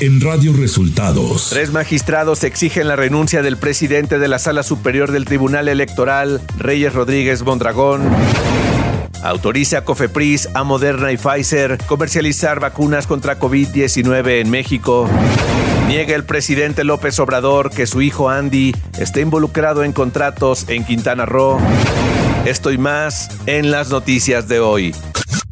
en Radio Resultados. Tres magistrados exigen la renuncia del presidente de la Sala Superior del Tribunal Electoral, Reyes Rodríguez Mondragón. Autoriza a Cofepris, a Moderna y Pfizer comercializar vacunas contra COVID-19 en México. Niega el presidente López Obrador que su hijo Andy esté involucrado en contratos en Quintana Roo. Esto y más en las noticias de hoy.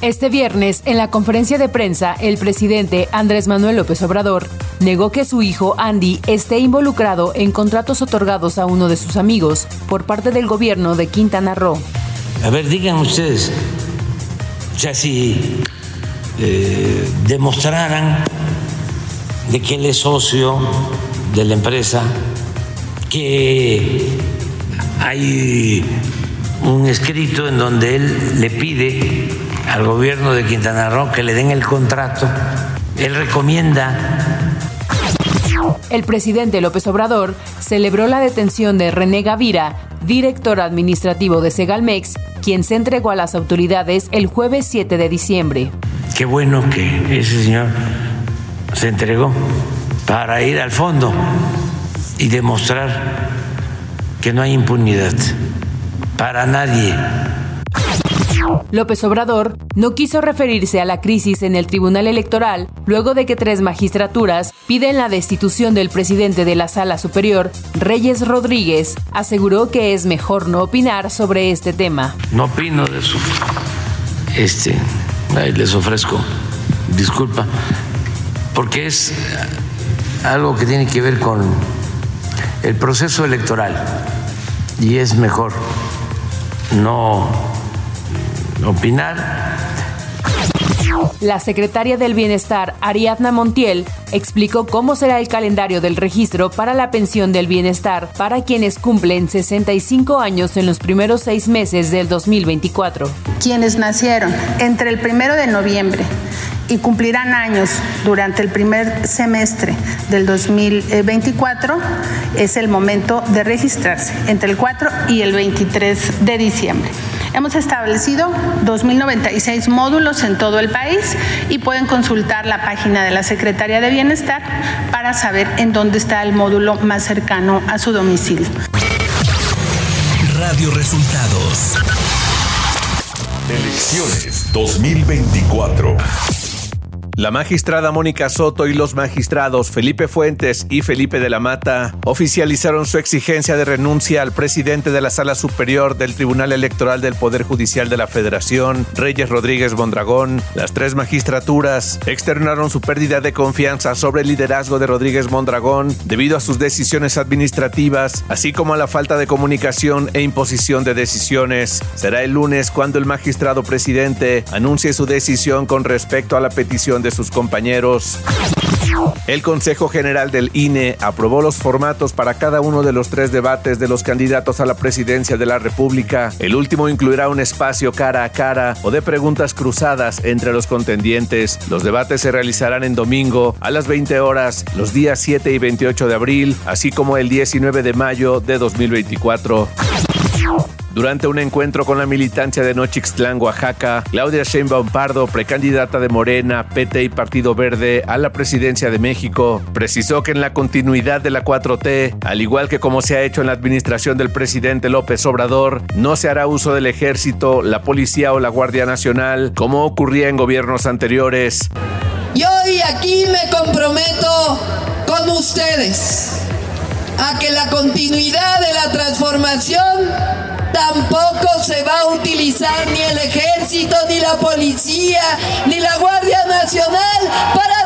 Este viernes, en la conferencia de prensa, el presidente Andrés Manuel López Obrador negó que su hijo Andy esté involucrado en contratos otorgados a uno de sus amigos por parte del gobierno de Quintana Roo. A ver, digan ustedes, o si eh, demostraran de que él es socio de la empresa, que hay un escrito en donde él le pide al gobierno de Quintana Roo que le den el contrato. Él recomienda. El presidente López Obrador celebró la detención de René Gavira, director administrativo de Segalmex, quien se entregó a las autoridades el jueves 7 de diciembre. Qué bueno que ese señor se entregó para ir al fondo y demostrar que no hay impunidad para nadie López Obrador no quiso referirse a la crisis en el Tribunal Electoral luego de que tres magistraturas piden la destitución del presidente de la Sala Superior, Reyes Rodríguez. Aseguró que es mejor no opinar sobre este tema. No opino de eso. Este, les ofrezco disculpa, porque es algo que tiene que ver con el proceso electoral y es mejor no opinar. La secretaria del Bienestar, Ariadna Montiel, explicó cómo será el calendario del registro para la pensión del bienestar para quienes cumplen 65 años en los primeros seis meses del 2024. Quienes nacieron entre el primero de noviembre y cumplirán años durante el primer semestre del 2024, es el momento de registrarse entre el 4 y el 23 de diciembre. Hemos establecido 2.096 módulos en todo el país y pueden consultar la página de la Secretaría de Bienestar para saber en dónde está el módulo más cercano a su domicilio. Radio Resultados. Elecciones 2024. La magistrada Mónica Soto y los magistrados Felipe Fuentes y Felipe de la Mata oficializaron su exigencia de renuncia al presidente de la Sala Superior del Tribunal Electoral del Poder Judicial de la Federación, Reyes Rodríguez Mondragón. Las tres magistraturas externaron su pérdida de confianza sobre el liderazgo de Rodríguez Mondragón debido a sus decisiones administrativas, así como a la falta de comunicación e imposición de decisiones. Será el lunes cuando el magistrado presidente anuncie su decisión con respecto a la petición de sus compañeros. El Consejo General del INE aprobó los formatos para cada uno de los tres debates de los candidatos a la presidencia de la República. El último incluirá un espacio cara a cara o de preguntas cruzadas entre los contendientes. Los debates se realizarán en domingo a las 20 horas, los días 7 y 28 de abril, así como el 19 de mayo de 2024. Durante un encuentro con la militancia de Nochixtlán, Oaxaca, Claudia Sheinbaum Pardo, precandidata de Morena, PT y Partido Verde a la presidencia de México, precisó que en la continuidad de la 4T, al igual que como se ha hecho en la administración del presidente López Obrador, no se hará uso del ejército, la policía o la Guardia Nacional, como ocurría en gobiernos anteriores. Y hoy aquí me comprometo con ustedes a que la continuidad de la transformación Tampoco se va a utilizar ni el ejército, ni la policía, ni la Guardia Nacional para.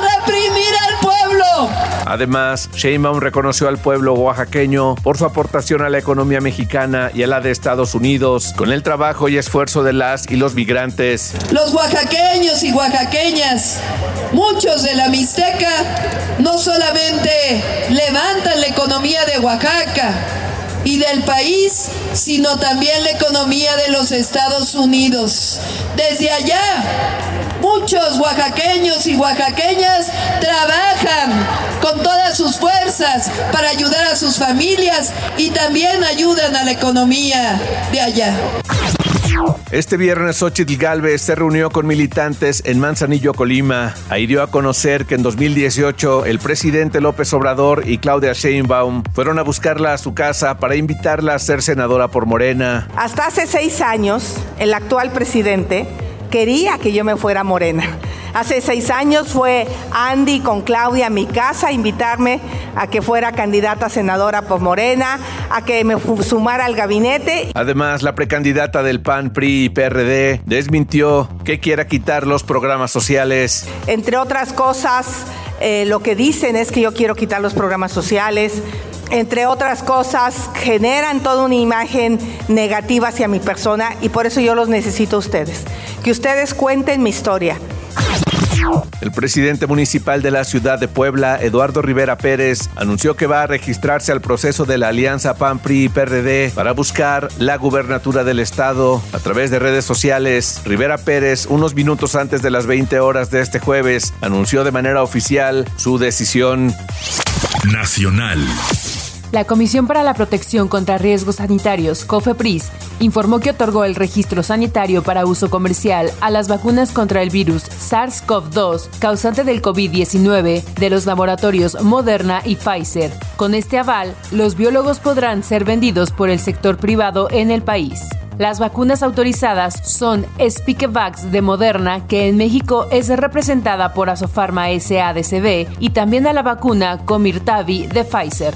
Además, Sheinbaum reconoció al pueblo oaxaqueño por su aportación a la economía mexicana y a la de Estados Unidos, con el trabajo y esfuerzo de las y los migrantes. Los oaxaqueños y oaxaqueñas, muchos de la Mixteca, no solamente levantan la economía de Oaxaca, y del país, sino también la economía de los Estados Unidos. Desde allá, muchos oaxaqueños y oaxaqueñas trabajan con todas sus fuerzas para ayudar a sus familias y también ayudan a la economía de allá. Este viernes Xochitl Galvez se reunió con militantes en Manzanillo, Colima. Ahí dio a conocer que en 2018 el presidente López Obrador y Claudia Sheinbaum fueron a buscarla a su casa para invitarla a ser senadora por Morena. Hasta hace seis años, el actual presidente quería que yo me fuera morena. Hace seis años fue Andy con Claudia a mi casa a invitarme a que fuera candidata senadora por Morena, a que me sumara al gabinete. Además, la precandidata del PAN, PRI y PRD desmintió que quiera quitar los programas sociales. Entre otras cosas, eh, lo que dicen es que yo quiero quitar los programas sociales entre otras cosas, generan toda una imagen negativa hacia mi persona y por eso yo los necesito a ustedes. Que ustedes cuenten mi historia. El presidente municipal de la ciudad de Puebla, Eduardo Rivera Pérez, anunció que va a registrarse al proceso de la alianza PAN-PRI y PRD para buscar la gubernatura del estado. A través de redes sociales, Rivera Pérez, unos minutos antes de las 20 horas de este jueves, anunció de manera oficial su decisión. Nacional. La Comisión para la Protección contra Riesgos Sanitarios, COFEPRIS, informó que otorgó el registro sanitario para uso comercial a las vacunas contra el virus SARS-CoV-2, causante del COVID-19, de los laboratorios Moderna y Pfizer. Con este aval, los biólogos podrán ser vendidos por el sector privado en el país. Las vacunas autorizadas son Spikevax de Moderna, que en México es representada por Asofarma SADCB, y también a la vacuna Comirtavi de Pfizer.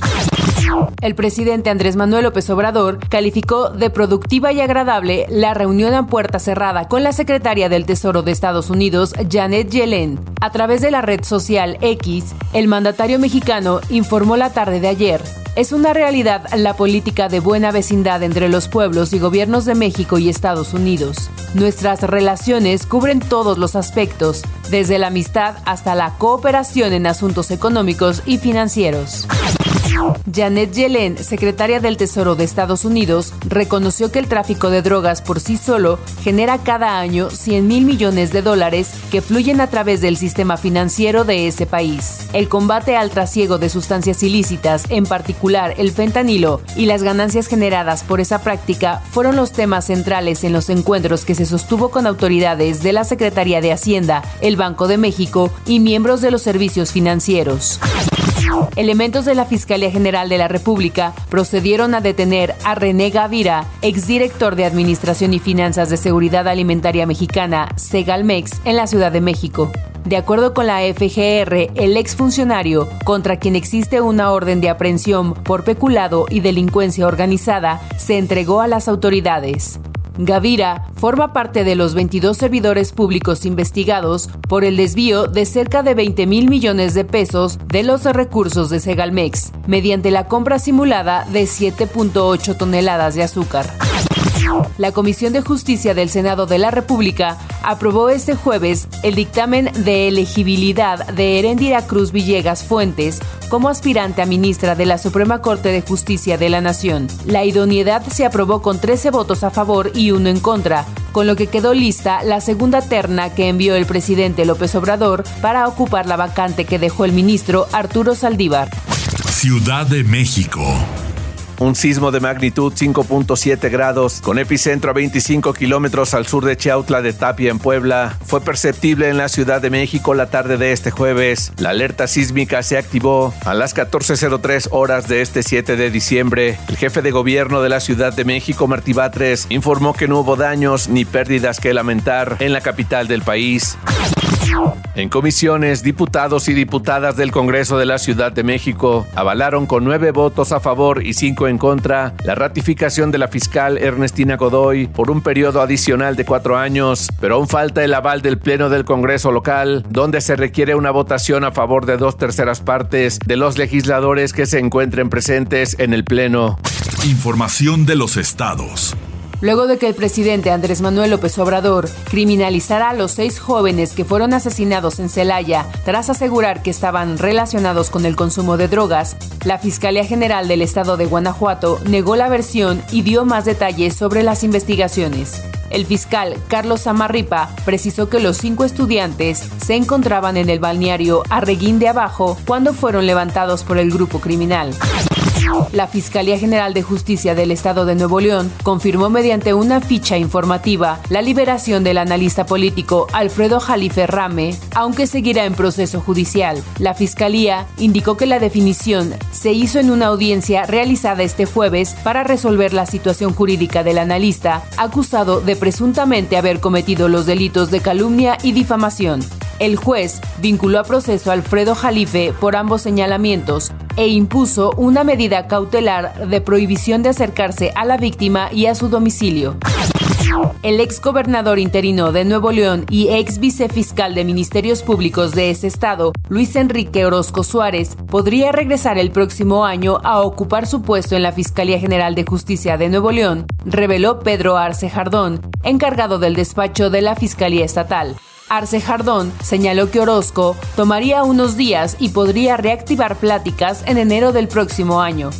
El presidente Andrés Manuel López Obrador calificó de productiva y agradable la reunión a puerta cerrada con la secretaria del Tesoro de Estados Unidos, Janet Yellen. A través de la red social X, el mandatario mexicano informó la tarde de ayer es una realidad la política de buena vecindad entre los pueblos y gobiernos de México y Estados Unidos. Nuestras relaciones cubren todos los aspectos, desde la amistad hasta la cooperación en asuntos económicos y financieros. Janet Yellen, secretaria del Tesoro de Estados Unidos, reconoció que el tráfico de drogas por sí solo genera cada año 100 mil millones de dólares que fluyen a través del sistema financiero de ese país. El combate al trasiego de sustancias ilícitas, en particular el fentanilo, y las ganancias generadas por esa práctica fueron los temas centrales en los encuentros que se sostuvo con autoridades de la Secretaría de Hacienda, el Banco de México y miembros de los servicios financieros. Elementos de la Fiscalía General de la República procedieron a detener a René Gavira, exdirector de Administración y Finanzas de Seguridad Alimentaria Mexicana, Segalmex, en la Ciudad de México. De acuerdo con la FGR, el exfuncionario, contra quien existe una orden de aprehensión por peculado y delincuencia organizada, se entregó a las autoridades. Gavira forma parte de los 22 servidores públicos investigados por el desvío de cerca de 20 mil millones de pesos de los recursos de Segalmex, mediante la compra simulada de 7.8 toneladas de azúcar. La Comisión de Justicia del Senado de la República aprobó este jueves el dictamen de elegibilidad de Herendira Cruz Villegas Fuentes como aspirante a ministra de la Suprema Corte de Justicia de la Nación. La idoneidad se aprobó con 13 votos a favor y uno en contra, con lo que quedó lista la segunda terna que envió el presidente López Obrador para ocupar la vacante que dejó el ministro Arturo Saldívar. Ciudad de México. Un sismo de magnitud 5.7 grados, con epicentro a 25 kilómetros al sur de Chiautla de Tapia, en Puebla, fue perceptible en la Ciudad de México la tarde de este jueves. La alerta sísmica se activó a las 14.03 horas de este 7 de diciembre. El jefe de gobierno de la Ciudad de México, Martí Batres, informó que no hubo daños ni pérdidas que lamentar en la capital del país. En comisiones, diputados y diputadas del Congreso de la Ciudad de México avalaron con nueve votos a favor y cinco en contra la ratificación de la fiscal Ernestina Godoy por un periodo adicional de cuatro años, pero aún falta el aval del Pleno del Congreso local, donde se requiere una votación a favor de dos terceras partes de los legisladores que se encuentren presentes en el Pleno. Información de los estados. Luego de que el presidente Andrés Manuel López Obrador criminalizara a los seis jóvenes que fueron asesinados en Celaya tras asegurar que estaban relacionados con el consumo de drogas, la Fiscalía General del Estado de Guanajuato negó la versión y dio más detalles sobre las investigaciones. El fiscal Carlos Samarripa precisó que los cinco estudiantes se encontraban en el balneario Arreguín de Abajo cuando fueron levantados por el grupo criminal. La Fiscalía General de Justicia del Estado de Nuevo León confirmó mediante una ficha informativa la liberación del analista político Alfredo Jalife Rame, aunque seguirá en proceso judicial. La Fiscalía indicó que la definición se hizo en una audiencia realizada este jueves para resolver la situación jurídica del analista, acusado de presuntamente haber cometido los delitos de calumnia y difamación. El juez vinculó a proceso a Alfredo Jalife por ambos señalamientos e impuso una medida cautelar de prohibición de acercarse a la víctima y a su domicilio. El ex gobernador interino de Nuevo León y ex vicefiscal de Ministerios Públicos de ese estado, Luis Enrique Orozco Suárez, podría regresar el próximo año a ocupar su puesto en la Fiscalía General de Justicia de Nuevo León, reveló Pedro Arce Jardón, encargado del despacho de la Fiscalía Estatal. Arce Jardón señaló que Orozco tomaría unos días y podría reactivar pláticas en enero del próximo año.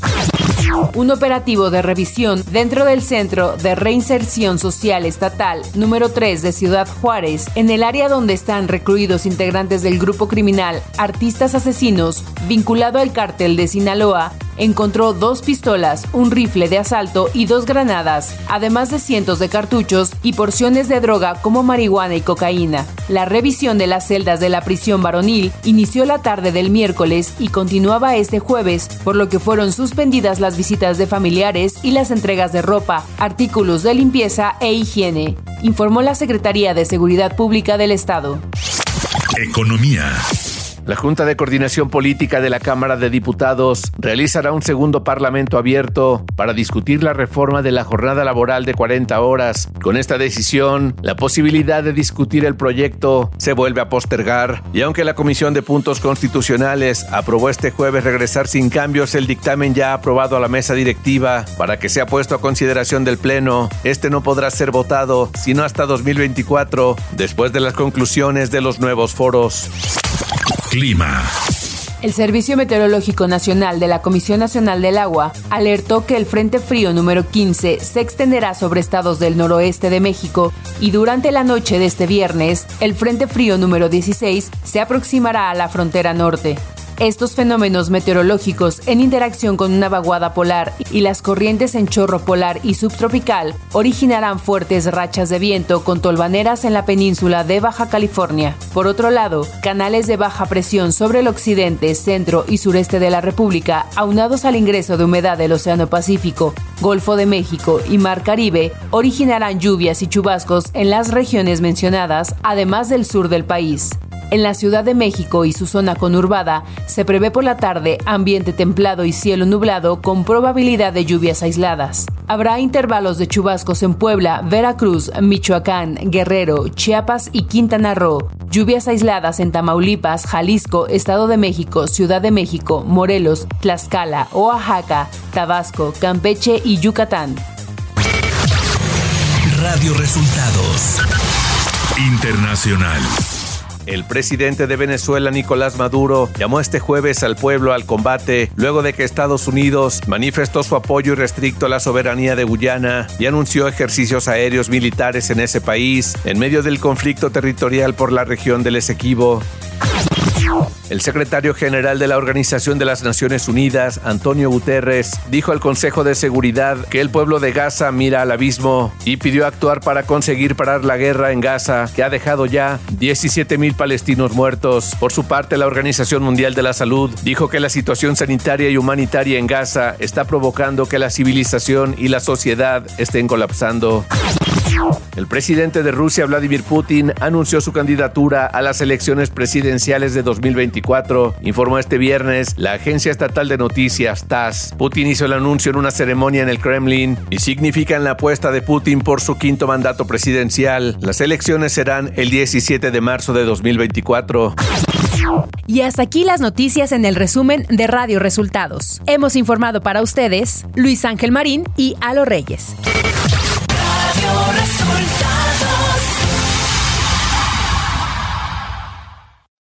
Un operativo de revisión dentro del Centro de Reinserción Social Estatal número 3 de Ciudad Juárez, en el área donde están recluidos integrantes del grupo criminal Artistas Asesinos, vinculado al cártel de Sinaloa, encontró dos pistolas, un rifle de asalto y dos granadas, además de cientos de cartuchos y porciones de droga como marihuana y cocaína. La revisión de las celdas de la prisión varonil inició la tarde del miércoles y continuaba este jueves, por lo que fueron suspendidas las visitas de familiares y las entregas de ropa, artículos de limpieza e higiene, informó la Secretaría de Seguridad Pública del Estado. Economía. La Junta de Coordinación Política de la Cámara de Diputados realizará un segundo parlamento abierto para discutir la reforma de la jornada laboral de 40 horas. Con esta decisión, la posibilidad de discutir el proyecto se vuelve a postergar y aunque la Comisión de Puntos Constitucionales aprobó este jueves regresar sin cambios el dictamen ya aprobado a la mesa directiva para que sea puesto a consideración del Pleno, este no podrá ser votado sino hasta 2024, después de las conclusiones de los nuevos foros. El Servicio Meteorológico Nacional de la Comisión Nacional del Agua alertó que el Frente Frío número 15 se extenderá sobre estados del noroeste de México y durante la noche de este viernes, el Frente Frío número 16 se aproximará a la frontera norte. Estos fenómenos meteorológicos en interacción con una vaguada polar y las corrientes en chorro polar y subtropical originarán fuertes rachas de viento con tolvaneras en la península de Baja California. Por otro lado, canales de baja presión sobre el occidente, centro y sureste de la República, aunados al ingreso de humedad del Océano Pacífico, Golfo de México y Mar Caribe, originarán lluvias y chubascos en las regiones mencionadas, además del sur del país. En la Ciudad de México y su zona conurbada se prevé por la tarde ambiente templado y cielo nublado con probabilidad de lluvias aisladas. Habrá intervalos de chubascos en Puebla, Veracruz, Michoacán, Guerrero, Chiapas y Quintana Roo. Lluvias aisladas en Tamaulipas, Jalisco, Estado de México, Ciudad de México, Morelos, Tlaxcala, Oaxaca, Tabasco, Campeche y Yucatán. Radio Resultados Internacional. El presidente de Venezuela, Nicolás Maduro, llamó este jueves al pueblo al combate luego de que Estados Unidos manifestó su apoyo irrestricto a la soberanía de Guyana y anunció ejercicios aéreos militares en ese país en medio del conflicto territorial por la región del Esequibo. El secretario general de la Organización de las Naciones Unidas, Antonio Guterres, dijo al Consejo de Seguridad que el pueblo de Gaza mira al abismo y pidió actuar para conseguir parar la guerra en Gaza, que ha dejado ya 17 mil palestinos muertos. Por su parte, la Organización Mundial de la Salud dijo que la situación sanitaria y humanitaria en Gaza está provocando que la civilización y la sociedad estén colapsando. El presidente de Rusia, Vladimir Putin, anunció su candidatura a las elecciones presidenciales de 2024, informó este viernes la agencia estatal de noticias TASS. Putin hizo el anuncio en una ceremonia en el Kremlin y significan la apuesta de Putin por su quinto mandato presidencial. Las elecciones serán el 17 de marzo de 2024. Y hasta aquí las noticias en el resumen de Radio Resultados. Hemos informado para ustedes Luis Ángel Marín y Alo Reyes. Radio Resultados.